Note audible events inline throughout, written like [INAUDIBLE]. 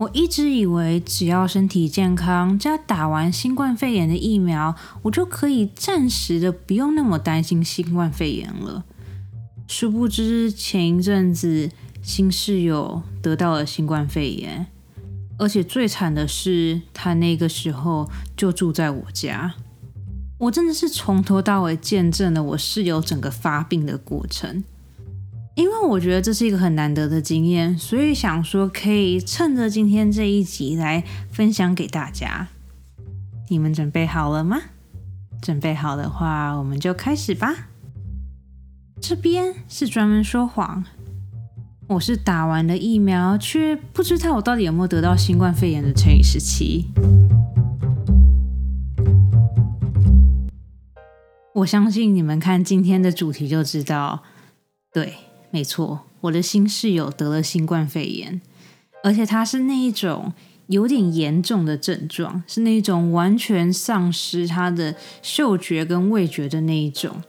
我一直以为只要身体健康，加打完新冠肺炎的疫苗，我就可以暂时的不用那么担心新冠肺炎了。殊不知前一阵子新室友得到了新冠肺炎，而且最惨的是他那个时候就住在我家。我真的是从头到尾见证了我室友整个发病的过程。因为我觉得这是一个很难得的经验，所以想说可以趁着今天这一集来分享给大家。你们准备好了吗？准备好的话，我们就开始吧。这边是专门说谎，我是打完了疫苗，却不知道我到底有没有得到新冠肺炎的乘以十七。我相信你们看今天的主题就知道，对。没错，我的新室友得了新冠肺炎，而且他是那一种有点严重的症状，是那一种完全丧失他的嗅觉跟味觉的那一种。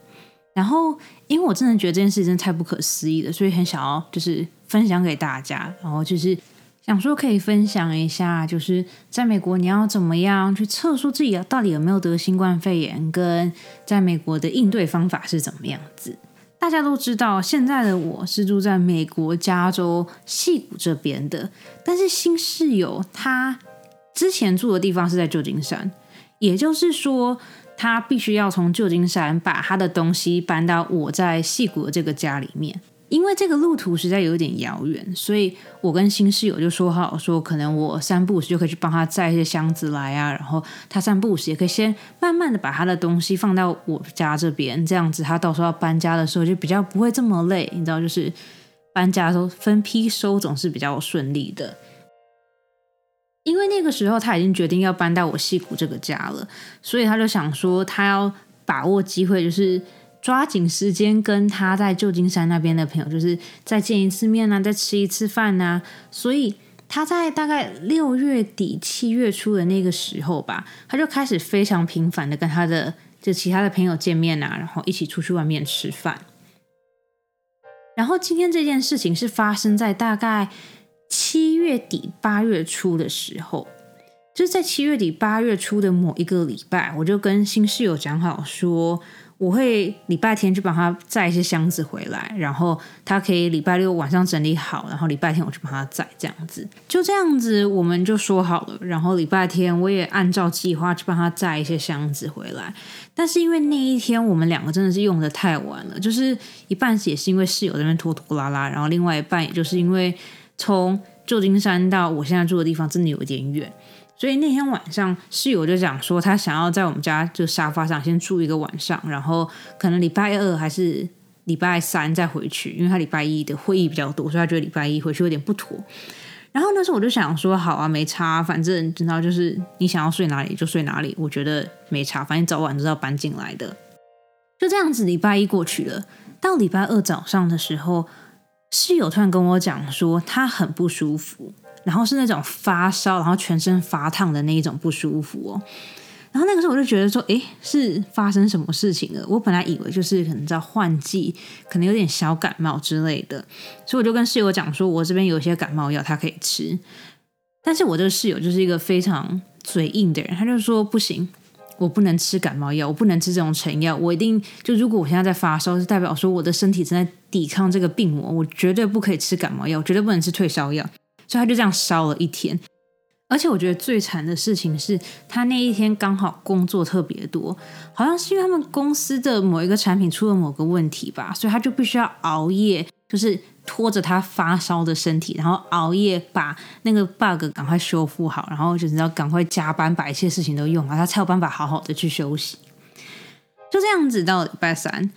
然后，因为我真的觉得这件事真的太不可思议了，所以很想要就是分享给大家。然后就是想说可以分享一下，就是在美国你要怎么样去测出自己到底有没有得新冠肺炎，跟在美国的应对方法是怎么样子。大家都知道，现在的我是住在美国加州西谷这边的，但是新室友他之前住的地方是在旧金山，也就是说，他必须要从旧金山把他的东西搬到我在西谷的这个家里面。因为这个路途实在有点遥远，所以我跟新室友就说好，说可能我三步时就可以去帮他载一些箱子来啊，然后他三步时也可以先慢慢的把他的东西放到我家这边，这样子他到时候要搬家的时候就比较不会这么累，你知道，就是搬家的时候分批收总是比较顺利的。因为那个时候他已经决定要搬到我西谷这个家了，所以他就想说他要把握机会，就是。抓紧时间跟他在旧金山那边的朋友，就是再见一次面啊，再吃一次饭啊。所以他在大概六月底七月初的那个时候吧，他就开始非常频繁的跟他的就其他的朋友见面啊，然后一起出去外面吃饭。然后今天这件事情是发生在大概七月底八月初的时候，就是在七月底八月初的某一个礼拜，我就跟新室友讲好说。我会礼拜天去帮他载一些箱子回来，然后他可以礼拜六晚上整理好，然后礼拜天我去帮他载，这样子就这样子我们就说好了。然后礼拜天我也按照计划去帮他载一些箱子回来。但是因为那一天我们两个真的是用的太晚了，就是一半也是因为室友那边拖拖拉拉，然后另外一半也就是因为从旧金山到我现在住的地方真的有点远。所以那天晚上，室友就讲说，他想要在我们家就沙发上先住一个晚上，然后可能礼拜二还是礼拜三再回去，因为他礼拜一的会议比较多，所以他觉得礼拜一回去有点不妥。然后那时候我就想说，好啊，没差，反正知道就是你想要睡哪里就睡哪里，我觉得没差，反正早晚都要搬进来的。就这样子，礼拜一过去了，到礼拜二早上的时候，室友突然跟我讲说，他很不舒服。然后是那种发烧，然后全身发烫的那一种不舒服哦。然后那个时候我就觉得说，诶，是发生什么事情了？我本来以为就是可能在换季，可能有点小感冒之类的，所以我就跟室友讲说，我这边有一些感冒药，他可以吃。但是我这个室友就是一个非常嘴硬的人，他就说不行，我不能吃感冒药，我不能吃这种成药，我一定就如果我现在在发烧，是代表说我的身体正在抵抗这个病魔，我绝对不可以吃感冒药，绝对不能吃退烧药。所以他就这样烧了一天，而且我觉得最惨的事情是他那一天刚好工作特别多，好像是因为他们公司的某一个产品出了某个问题吧，所以他就必须要熬夜，就是拖着他发烧的身体，然后熬夜把那个 bug 赶快修复好，然后就是要赶快加班把一切事情都用好，他才有办法好好的去休息。就这样子到礼拜三，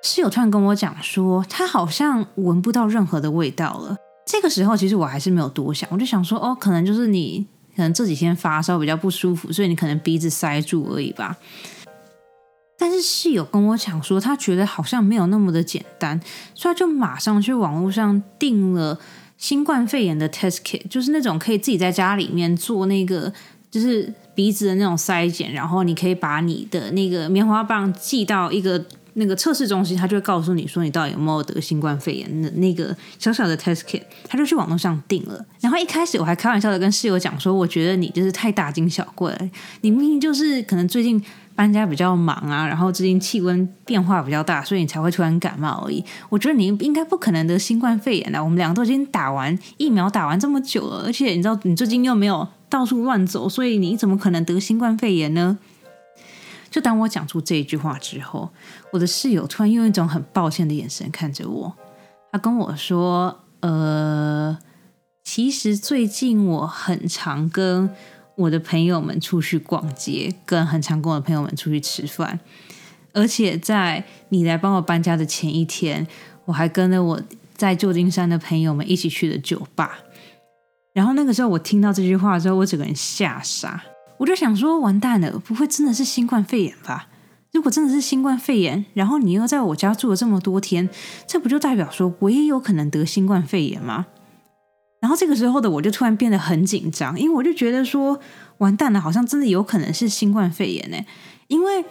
室友突然跟我讲说，他好像闻不到任何的味道了。这个时候，其实我还是没有多想，我就想说，哦，可能就是你可能这几天发烧比较不舒服，所以你可能鼻子塞住而已吧。但是室友跟我讲说，他觉得好像没有那么的简单，所以他就马上去网络上订了新冠肺炎的 test kit，就是那种可以自己在家里面做那个，就是鼻子的那种筛检，然后你可以把你的那个棉花棒寄到一个那个测试中心，他就会告诉你说你到底有没有得新冠肺炎的那个小小的 test kit，他就去网络上订了。然后一开始我还开玩笑的跟室友讲说，我觉得你就是太大惊小怪，你明明就是可能最近搬家比较忙啊，然后最近气温变化比较大，所以你才会突然感冒而已。我觉得你应该不可能得新冠肺炎的。我们两个都已经打完疫苗打完这么久了，而且你知道你最近又没有到处乱走，所以你怎么可能得新冠肺炎呢？就当我讲出这一句话之后，我的室友突然用一种很抱歉的眼神看着我，他跟我说：“呃，其实最近我很常跟我的朋友们出去逛街，跟很常跟我的朋友们出去吃饭，而且在你来帮我搬家的前一天，我还跟了我在旧金山的朋友们一起去了酒吧。然后那个时候我听到这句话之后，我整个人吓傻。”我就想说，完蛋了，不会真的是新冠肺炎吧？如果真的是新冠肺炎，然后你又在我家住了这么多天，这不就代表说我也有可能得新冠肺炎吗？然后这个时候的我就突然变得很紧张，因为我就觉得说，完蛋了，好像真的有可能是新冠肺炎呢，因为。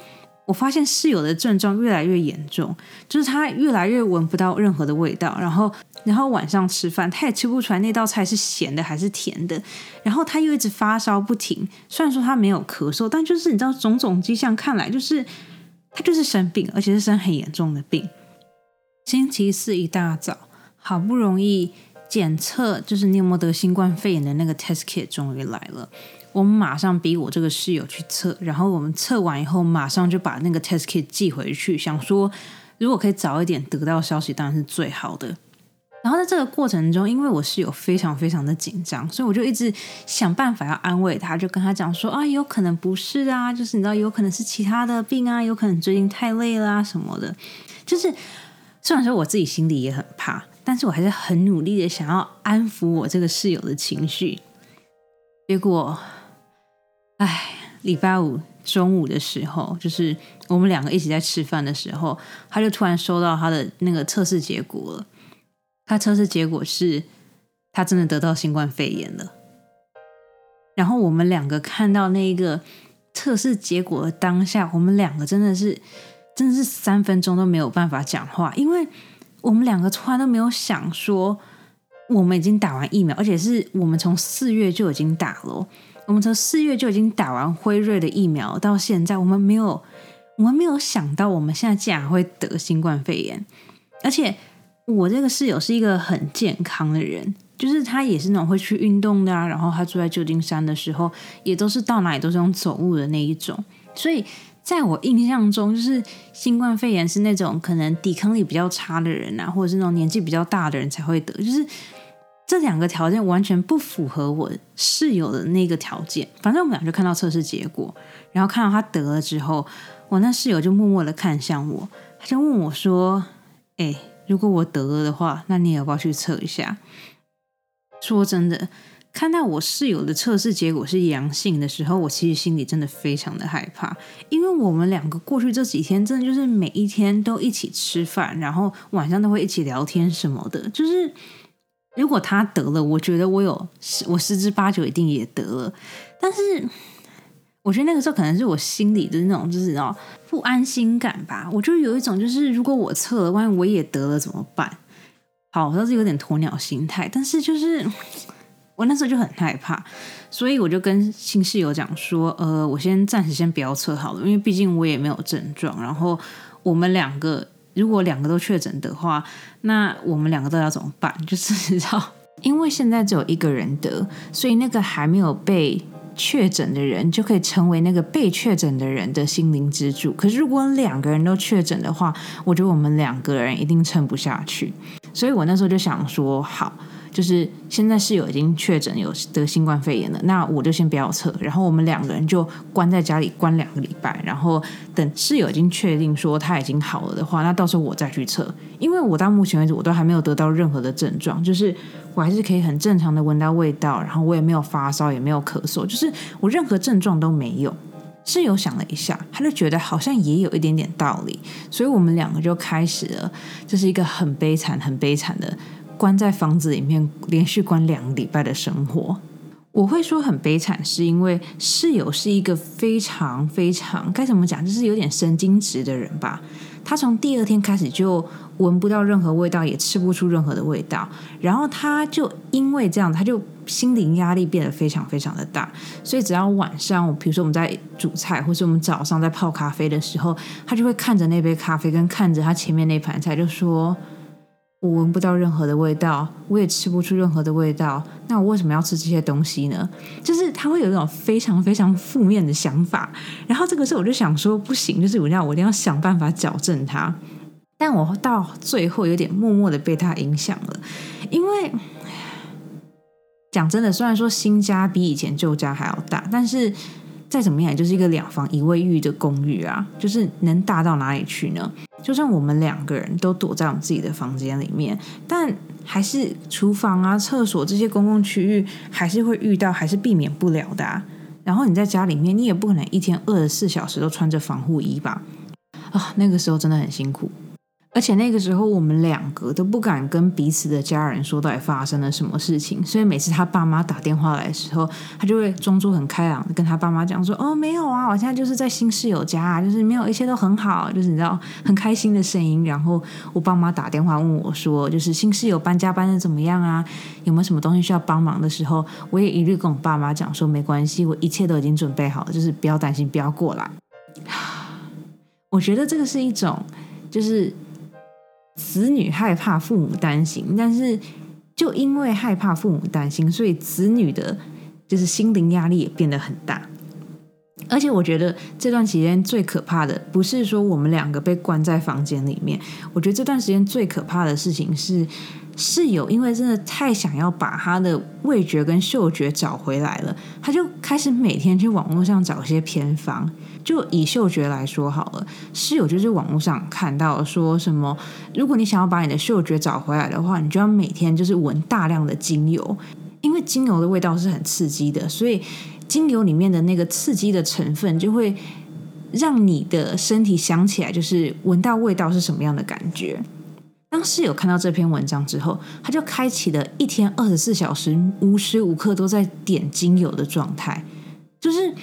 我发现室友的症状越来越严重，就是他越来越闻不到任何的味道，然后，然后晚上吃饭他也吃不出来那道菜是咸的还是甜的，然后他又一直发烧不停。虽然说他没有咳嗽，但就是你知道种种迹象看来，就是他就是生病，而且是生很严重的病。星期四一大早，好不容易检测就是你有没得新冠肺炎的那个 test kit 终于来了。我马上逼我这个室友去测，然后我们测完以后，马上就把那个 test kit 寄回去，想说如果可以早一点得到消息，当然是最好的。然后在这个过程中，因为我室友非常非常的紧张，所以我就一直想办法要安慰他，就跟他讲说啊，有可能不是啊，就是你知道，有可能是其他的病啊，有可能最近太累啦什么的。就是虽然说我自己心里也很怕，但是我还是很努力的想要安抚我这个室友的情绪。结果。哎，礼拜五中午的时候，就是我们两个一起在吃饭的时候，他就突然收到他的那个测试结果了。他测试结果是，他真的得到新冠肺炎了。然后我们两个看到那个测试结果的当下，我们两个真的是，真的是三分钟都没有办法讲话，因为我们两个突然都没有想说，我们已经打完疫苗，而且是我们从四月就已经打了。我们从四月就已经打完辉瑞的疫苗，到现在我们没有，我们没有想到我们现在竟然会得新冠肺炎。而且我这个室友是一个很健康的人，就是他也是那种会去运动的啊。然后他住在旧金山的时候，也都是到哪里都是用走路的那一种。所以在我印象中，就是新冠肺炎是那种可能抵抗力比较差的人啊，或者是那种年纪比较大的人才会得，就是。这两个条件完全不符合我室友的那个条件。反正我们俩就看到测试结果，然后看到他得了之后，我那室友就默默的看向我，他就问我说：“哎，如果我得了的话，那你也要不要去测一下？”说真的，看到我室友的测试结果是阳性的时候，我其实心里真的非常的害怕，因为我们两个过去这几天真的就是每一天都一起吃饭，然后晚上都会一起聊天什么的，就是。如果他得了，我觉得我有十我十之八九一定也得了。但是我觉得那个时候可能是我心里的那种就是哦不安心感吧。我就有一种就是如果我测了，万一我也得了怎么办？好，我倒是有点鸵鸟心态。但是就是我那时候就很害怕，所以我就跟新室友讲说，呃，我先暂时先不要测好了，因为毕竟我也没有症状。然后我们两个。如果两个都确诊的话，那我们两个都要怎么办？就是知道，因为现在只有一个人得，所以那个还没有被确诊的人就可以成为那个被确诊的人的心灵支柱。可是如果两个人都确诊的话，我觉得我们两个人一定撑不下去。所以我那时候就想说，好。就是现在室友已经确诊有得新冠肺炎了，那我就先不要测，然后我们两个人就关在家里关两个礼拜，然后等室友已经确定说他已经好了的话，那到时候我再去测，因为我到目前为止我都还没有得到任何的症状，就是我还是可以很正常的闻到味道，然后我也没有发烧，也没有咳嗽，就是我任何症状都没有。室友想了一下，他就觉得好像也有一点点道理，所以我们两个就开始了，这是一个很悲惨、很悲惨的。关在房子里面连续关两个礼拜的生活，我会说很悲惨，是因为室友是一个非常非常该怎么讲，就是有点神经质的人吧。他从第二天开始就闻不到任何味道，也吃不出任何的味道。然后他就因为这样，他就心灵压力变得非常非常的大。所以只要晚上，比如说我们在煮菜，或是我们早上在泡咖啡的时候，他就会看着那杯咖啡，跟看着他前面那盘菜，就说。我闻不到任何的味道，我也吃不出任何的味道。那我为什么要吃这些东西呢？就是他会有一种非常非常负面的想法。然后这个时候我就想说，不行，就是我要我一定要想办法矫正他。但我到最后有点默默的被他影响了，因为讲真的，虽然说新家比以前旧家还要大，但是。再怎么样，就是一个两房一卫浴的公寓啊，就是能大到哪里去呢？就算我们两个人都躲在我们自己的房间里面，但还是厨房啊、厕所这些公共区域还是会遇到，还是避免不了的。然后你在家里面，你也不可能一天二十四小时都穿着防护衣吧？啊，那个时候真的很辛苦。而且那个时候，我们两个都不敢跟彼此的家人说到底发生了什么事情，所以每次他爸妈打电话来的时候，他就会装作很开朗的跟他爸妈讲说：“哦，没有啊，我现在就是在新室友家，就是没有，一切都很好，就是你知道很开心的声音。”然后我爸妈打电话问我说：“就是新室友搬家搬的怎么样啊？有没有什么东西需要帮忙的时候？”我也一律跟我爸妈讲说：“没关系，我一切都已经准备好了，就是不要担心，不要过来。[SIGHS] ”我觉得这个是一种就是。子女害怕父母担心，但是就因为害怕父母担心，所以子女的就是心灵压力也变得很大。而且我觉得这段期间最可怕的，不是说我们两个被关在房间里面，我觉得这段时间最可怕的事情是。室友因为真的太想要把他的味觉跟嗅觉找回来了，他就开始每天去网络上找一些偏方。就以嗅觉来说好了，室友就是网络上看到说什么，如果你想要把你的嗅觉找回来的话，你就要每天就是闻大量的精油，因为精油的味道是很刺激的，所以精油里面的那个刺激的成分就会让你的身体想起来，就是闻到味道是什么样的感觉。当室友看到这篇文章之后，他就开启了一天二十四小时无时无刻都在点精油的状态。就是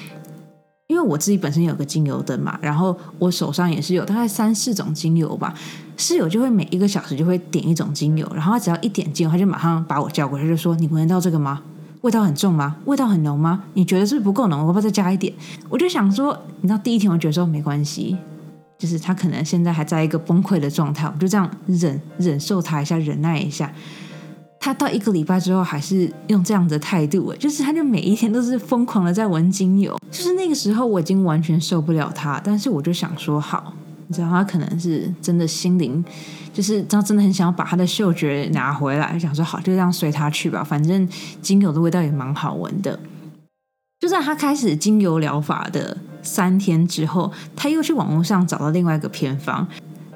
因为我自己本身有个精油灯嘛，然后我手上也是有大概三四种精油吧。室友就会每一个小时就会点一种精油，然后他只要一点精油，他就马上把我叫过来，就说：“你闻得到这个吗？味道很重吗？味道很浓吗？你觉得是不是不够浓？我要不要再加一点？”我就想说，你知道第一天我觉得说没关系。就是他可能现在还在一个崩溃的状态，我就这样忍忍受他一下，忍耐一下。他到一个礼拜之后还是用这样的态度，就是他就每一天都是疯狂的在闻精油。就是那个时候我已经完全受不了他，但是我就想说好，你知道他可能是真的心灵，就是他真的很想要把他的嗅觉拿回来，想说好就这样随他去吧，反正精油的味道也蛮好闻的。就在他开始精油疗法的。三天之后，他又去网络上找到另外一个偏方。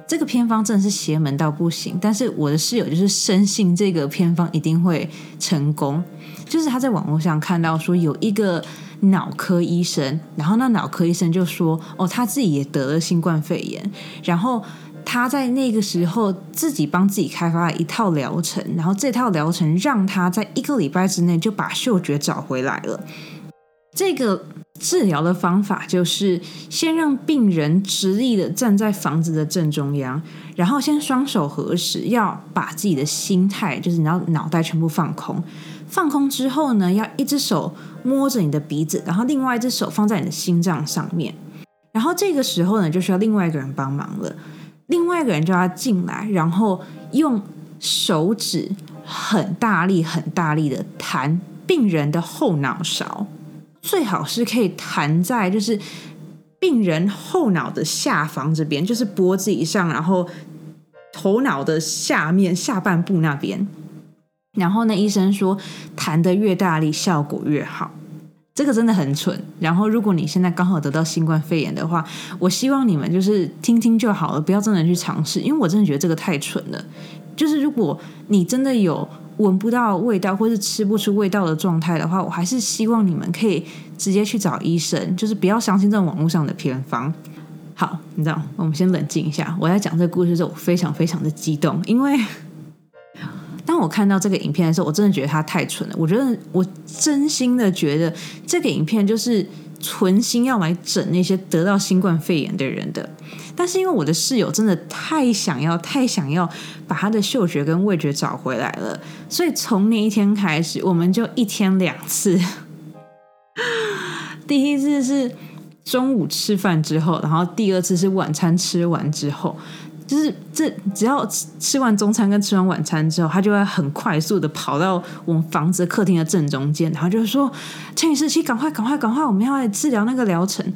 这个偏方真的是邪门到不行，但是我的室友就是深信这个偏方一定会成功。就是他在网络上看到说有一个脑科医生，然后那脑科医生就说：“哦，他自己也得了新冠肺炎，然后他在那个时候自己帮自己开发了一套疗程，然后这套疗程让他在一个礼拜之内就把嗅觉找回来了。”这个。治疗的方法就是先让病人直立的站在房子的正中央，然后先双手合十，要把自己的心态，就是你要脑袋全部放空。放空之后呢，要一只手摸着你的鼻子，然后另外一只手放在你的心脏上面。然后这个时候呢，就需要另外一个人帮忙了。另外一个人就要进来，然后用手指很大力、很大力的弹病人的后脑勺。最好是可以弹在就是病人后脑的下方这边，就是脖子以上，然后头脑的下面下半部那边。然后呢，医生说弹的越大力，效果越好。这个真的很蠢。然后，如果你现在刚好得到新冠肺炎的话，我希望你们就是听听就好了，不要真的去尝试，因为我真的觉得这个太蠢了。就是如果你真的有。闻不到味道，或是吃不出味道的状态的话，我还是希望你们可以直接去找医生，就是不要相信这种网络上的偏方。好，你知道，我们先冷静一下。我在讲这个故事的时候，我非常非常的激动，因为我看到这个影片的时候，我真的觉得他太蠢了。我觉得，我真心的觉得这个影片就是存心要来整那些得到新冠肺炎的人的。但是因为我的室友真的太想要、太想要把他的嗅觉跟味觉找回来了，所以从那一天开始，我们就一天两次。[LAUGHS] 第一次是中午吃饭之后，然后第二次是晚餐吃完之后。就是这，只要吃完中餐跟吃完晚餐之后，他就会很快速的跑到我们房子客厅的正中间，然后就说：“陈女士，赶快，赶快，赶快，我们要来治疗那个疗程。”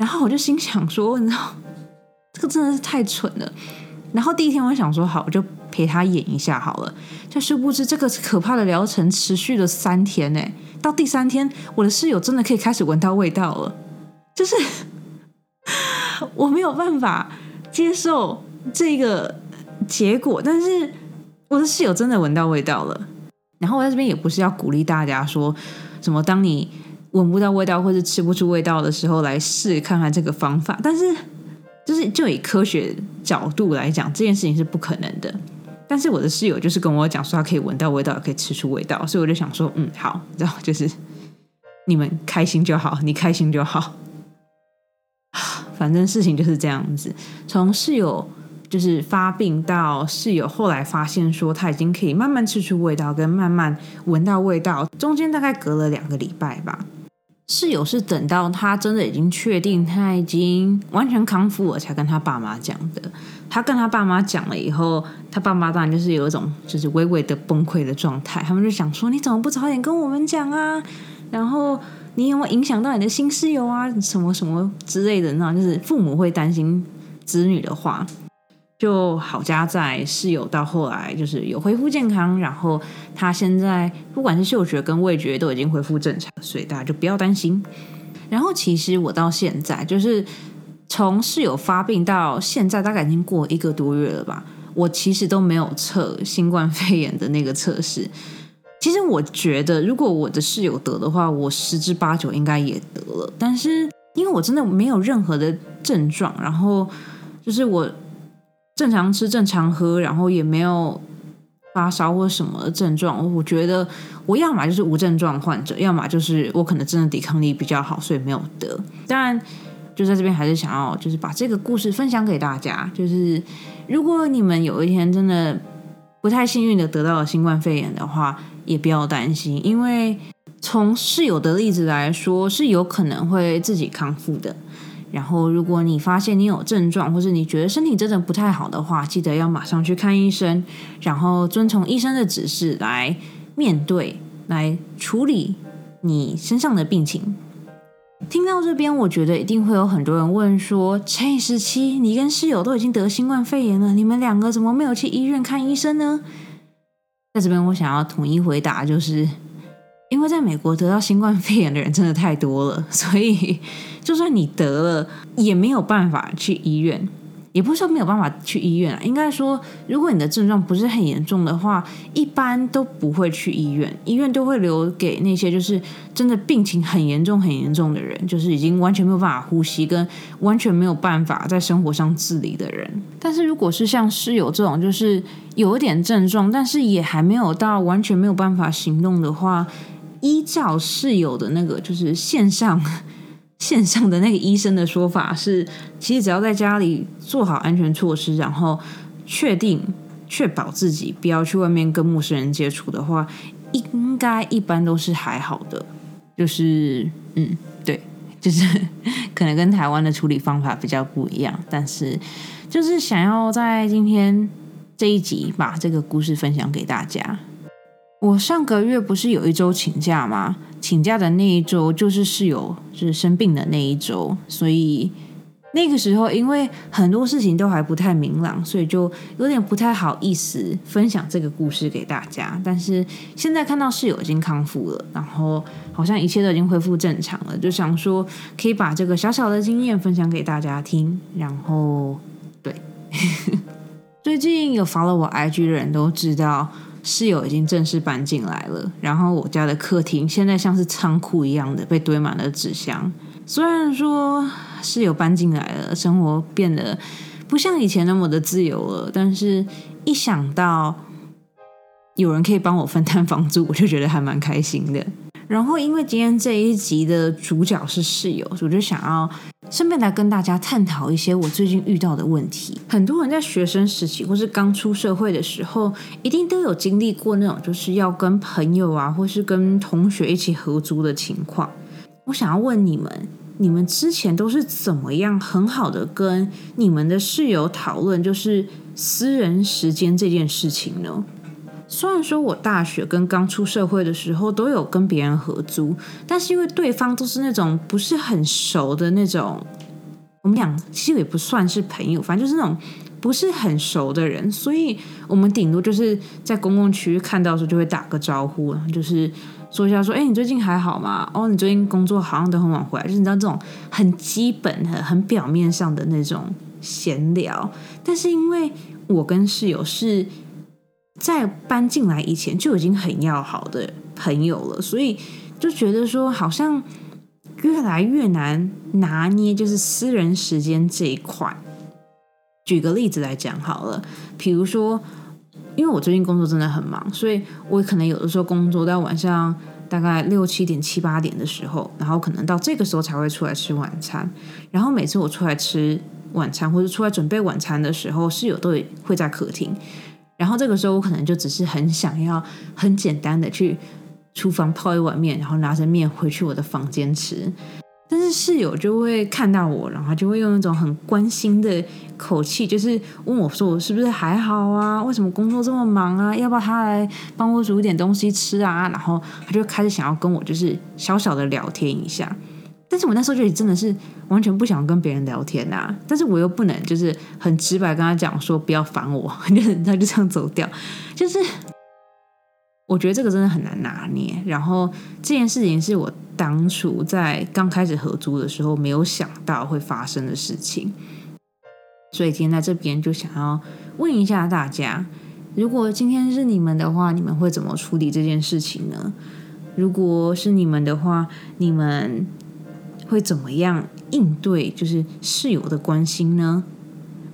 然后我就心想说：“你知道，这个真的是太蠢了。”然后第一天我想说：“好，我就陪他演一下好了。”就殊不知这个可怕的疗程持续了三天呢。到第三天，我的室友真的可以开始闻到味道了，就是我没有办法接受。这个结果，但是我的室友真的闻到味道了。然后我在这边也不是要鼓励大家说什么，当你闻不到味道或者吃不出味道的时候，来试看看这个方法。但是，就是就以科学角度来讲，这件事情是不可能的。但是我的室友就是跟我讲说，他可以闻到味道，可以吃出味道，所以我就想说，嗯，好，然后就是你们开心就好，你开心就好。反正事情就是这样子，从室友。就是发病到室友后来发现说他已经可以慢慢吃出味道跟慢慢闻到味道，中间大概隔了两个礼拜吧。室友是等到他真的已经确定他已经完全康复了，才跟他爸妈讲的。他跟他爸妈讲了以后，他爸妈当然就是有一种就是微微的崩溃的状态。他们就想说：“你怎么不早点跟我们讲啊？然后你有没有影响到你的新室友啊？什么什么之类的？那就是父母会担心子女的话。”就好家在室友到后来就是有恢复健康，然后他现在不管是嗅觉跟味觉都已经恢复正常，所以大家就不要担心。然后其实我到现在就是从室友发病到现在，大概已经过一个多月了吧。我其实都没有测新冠肺炎的那个测试。其实我觉得，如果我的室友得的话，我十之八九应该也得了。但是因为我真的没有任何的症状，然后就是我。正常吃，正常喝，然后也没有发烧或什么症状。我觉得我要么就是无症状患者，要么就是我可能真的抵抗力比较好，所以没有得。当然，就在这边还是想要就是把这个故事分享给大家。就是如果你们有一天真的不太幸运的得到了新冠肺炎的话，也不要担心，因为从室友的例子来说，是有可能会自己康复的。然后，如果你发现你有症状，或是你觉得身体真的不太好的话，记得要马上去看医生，然后遵从医生的指示来面对、来处理你身上的病情。听到这边，我觉得一定会有很多人问说：“陈十七，你跟室友都已经得新冠肺炎了，你们两个怎么没有去医院看医生呢？”在这边，我想要统一回答，就是因为在美国得到新冠肺炎的人真的太多了，所以。就算你得了，也没有办法去医院，也不是说没有办法去医院啊。应该说，如果你的症状不是很严重的话，一般都不会去医院，医院都会留给那些就是真的病情很严重、很严重的人，就是已经完全没有办法呼吸，跟完全没有办法在生活上自理的人。但是如果是像室友这种，就是有一点症状，但是也还没有到完全没有办法行动的话，依照室友的那个就是线上。[LAUGHS] 线上的那个医生的说法是，其实只要在家里做好安全措施，然后确定确保自己不要去外面跟陌生人接触的话，应该一般都是还好的。就是嗯，对，[LAUGHS] 就是可能跟台湾的处理方法比较不一样，但是就是想要在今天这一集把这个故事分享给大家。我上个月不是有一周请假吗？请假的那一周就是室友就是生病的那一周，所以那个时候因为很多事情都还不太明朗，所以就有点不太好意思分享这个故事给大家。但是现在看到室友已经康复了，然后好像一切都已经恢复正常了，就想说可以把这个小小的经验分享给大家听。然后对，[LAUGHS] 最近有 follow 我 IG 的人都知道。室友已经正式搬进来了，然后我家的客厅现在像是仓库一样的被堆满了纸箱。虽然说室友搬进来了，生活变得不像以前那么的自由了，但是一想到有人可以帮我分担房租，我就觉得还蛮开心的。然后因为今天这一集的主角是室友，我就想要顺便来跟大家探讨一些我最近遇到的问题。很多人在学生时期或是刚出社会的时候，一定都有经历过那种就是要跟朋友啊，或是跟同学一起合租的情况。我想要问你们。你们之前都是怎么样很好的跟你们的室友讨论，就是私人时间这件事情呢？虽然说我大学跟刚出社会的时候都有跟别人合租，但是因为对方都是那种不是很熟的那种，我们俩其实也不算是朋友，反正就是那种不是很熟的人，所以我们顶多就是在公共区域看到的时候就会打个招呼，就是。说一下，说，哎，你最近还好吗？哦，你最近工作好像都很晚回来，就是你知道这种很基本、很很表面上的那种闲聊。但是因为我跟室友是在搬进来以前就已经很要好的朋友了，所以就觉得说好像越来越难拿捏，就是私人时间这一块。举个例子来讲好了，比如说。因为我最近工作真的很忙，所以我可能有的时候工作到晚上大概六七点、七八点的时候，然后可能到这个时候才会出来吃晚餐。然后每次我出来吃晚餐或者出来准备晚餐的时候，室友都会在客厅。然后这个时候我可能就只是很想要很简单的去厨房泡一碗面，然后拿着面回去我的房间吃。但是室友就会看到我，然后就会用一种很关心的口气，就是问我说：“我是不是还好啊？为什么工作这么忙啊？要不要他来帮我煮一点东西吃啊？”然后他就开始想要跟我就是小小的聊天一下。但是我那时候就真的是完全不想跟别人聊天呐，但是我又不能就是很直白跟他讲说不要烦我，[LAUGHS] 就他就这样走掉，就是。我觉得这个真的很难拿捏。然后这件事情是我当初在刚开始合租的时候没有想到会发生的事情，所以今天在这边就想要问一下大家：如果今天是你们的话，你们会怎么处理这件事情呢？如果是你们的话，你们会怎么样应对就是室友的关心呢？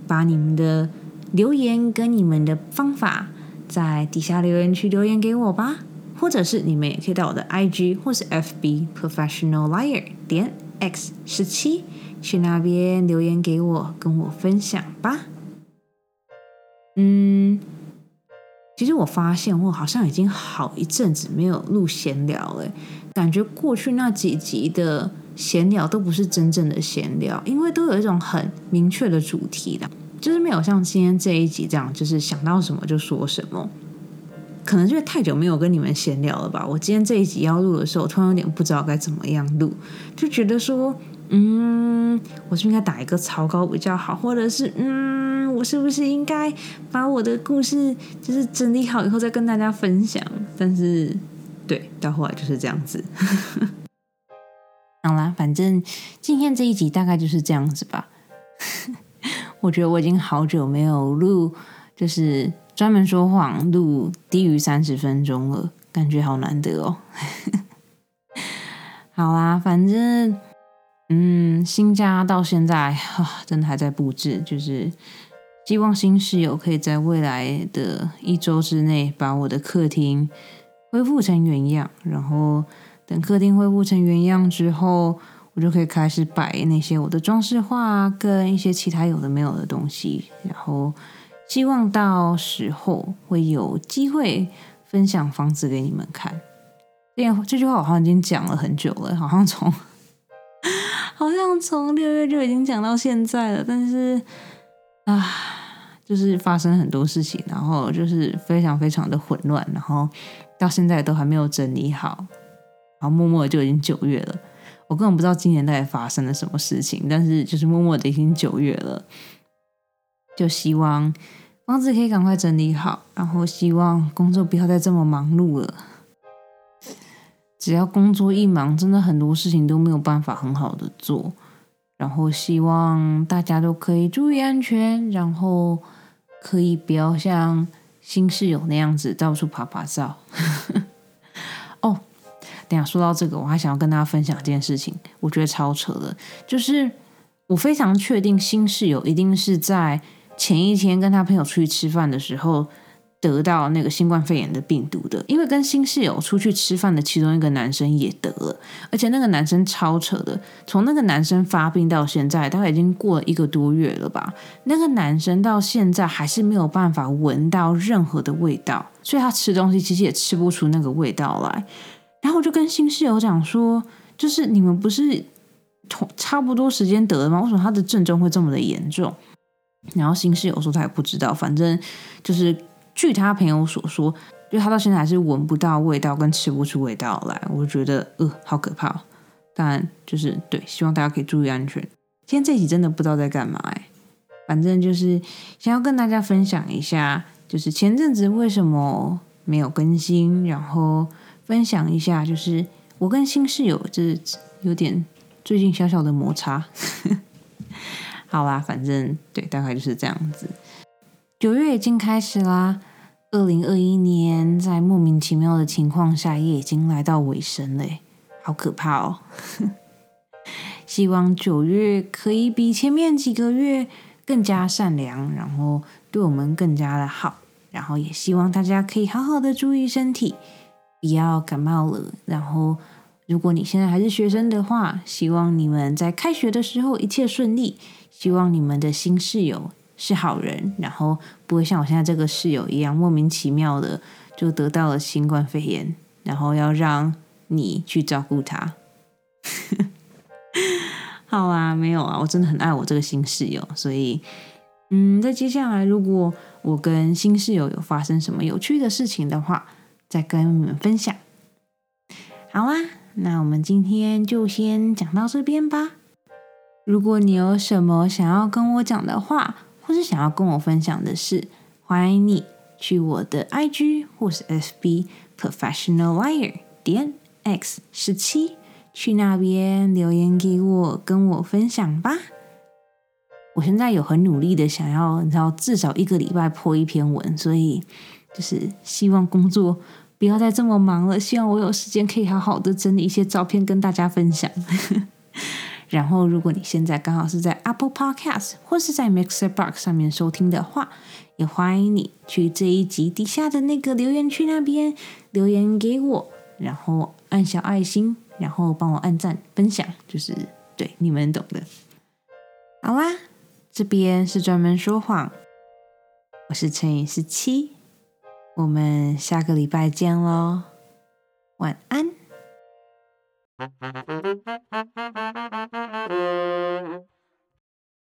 把你们的留言跟你们的方法。在底下留言区留言给我吧，或者是你们也可以到我的 IG 或是 FB Professional Liar 点 X 十七去那边留言给我，跟我分享吧。嗯，其实我发现我好像已经好一阵子没有录闲聊了，感觉过去那几集的闲聊都不是真正的闲聊，因为都有一种很明确的主题的。就是没有像今天这一集这样，就是想到什么就说什么。可能就是太久没有跟你们闲聊了吧。我今天这一集要录的时候，突然有点不知道该怎么样录，就觉得说，嗯，我是不是应该打一个草稿比较好，或者是，嗯，我是不是应该把我的故事就是整理好以后再跟大家分享？但是，对，到后来就是这样子。好啦，反正今天这一集大概就是这样子吧。[LAUGHS] 我觉得我已经好久没有录，就是专门说谎录低于三十分钟了，感觉好难得哦。[LAUGHS] 好啦，反正嗯，新家到现在啊，真的还在布置，就是希望新室友可以在未来的一周之内把我的客厅恢复成原样，然后等客厅恢复成原样之后。我就可以开始摆那些我的装饰画跟一些其他有的没有的东西，然后希望到时候会有机会分享房子给你们看。这这句话我好像已经讲了很久了，好像从 [LAUGHS] 好像从六月就已经讲到现在了，但是啊，就是发生很多事情，然后就是非常非常的混乱，然后到现在都还没有整理好，然后默默的就已经九月了。我根本不知道今年到底发生了什么事情，但是就是默默的已经九月了，就希望房子可以赶快整理好，然后希望工作不要再这么忙碌了。只要工作一忙，真的很多事情都没有办法很好的做。然后希望大家都可以注意安全，然后可以不要像新室友那样子到处爬爬照。[LAUGHS] 等下说到这个，我还想要跟大家分享一件事情，我觉得超扯的，就是我非常确定新室友一定是在前一天跟他朋友出去吃饭的时候得到那个新冠肺炎的病毒的，因为跟新室友出去吃饭的其中一个男生也得了，而且那个男生超扯的，从那个男生发病到现在，大概已经过了一个多月了吧。那个男生到现在还是没有办法闻到任何的味道，所以他吃东西其实也吃不出那个味道来。然后我就跟新室友讲说，就是你们不是同差不多时间得的吗？为什么他的症状会这么的严重？然后新室友说他也不知道，反正就是。据他朋友所说，就他到现在还是闻不到味道，跟吃不出味道来。我就觉得，呃，好可怕。当然，就是对，希望大家可以注意安全。今天这集真的不知道在干嘛哎，反正就是想要跟大家分享一下，就是前阵子为什么没有更新，然后分享一下，就是我跟新室友就是有点最近小小的摩擦。[LAUGHS] 好啦，反正对，大概就是这样子。九月已经开始啦，二零二一年在莫名其妙的情况下也已经来到尾声嘞，好可怕哦！[LAUGHS] 希望九月可以比前面几个月更加善良，然后对我们更加的好，然后也希望大家可以好好的注意身体，不要感冒了。然后，如果你现在还是学生的话，希望你们在开学的时候一切顺利，希望你们的新室友。是好人，然后不会像我现在这个室友一样莫名其妙的就得到了新冠肺炎，然后要让你去照顾他。[LAUGHS] 好啊，没有啊，我真的很爱我这个新室友，所以嗯，在接下来如果我跟新室友有发生什么有趣的事情的话，再跟你们分享。好啊，那我们今天就先讲到这边吧。如果你有什么想要跟我讲的话，或是想要跟我分享的事，欢迎你去我的 IG 或是 FB Professional Liar 点 X 十七，去那边留言给我，跟我分享吧。我现在有很努力的想要，你知道，至少一个礼拜破一篇文，所以就是希望工作不要再这么忙了，希望我有时间可以好好的整理一些照片跟大家分享。[LAUGHS] 然后，如果你现在刚好是在 Apple Podcast 或是在 Mixer Box 上面收听的话，也欢迎你去这一集底下的那个留言区那边留言给我，然后按小爱心，然后帮我按赞分享，就是对你们懂的。好啦，这边是专门说谎，我是乘以十七，我们下个礼拜见喽晚安。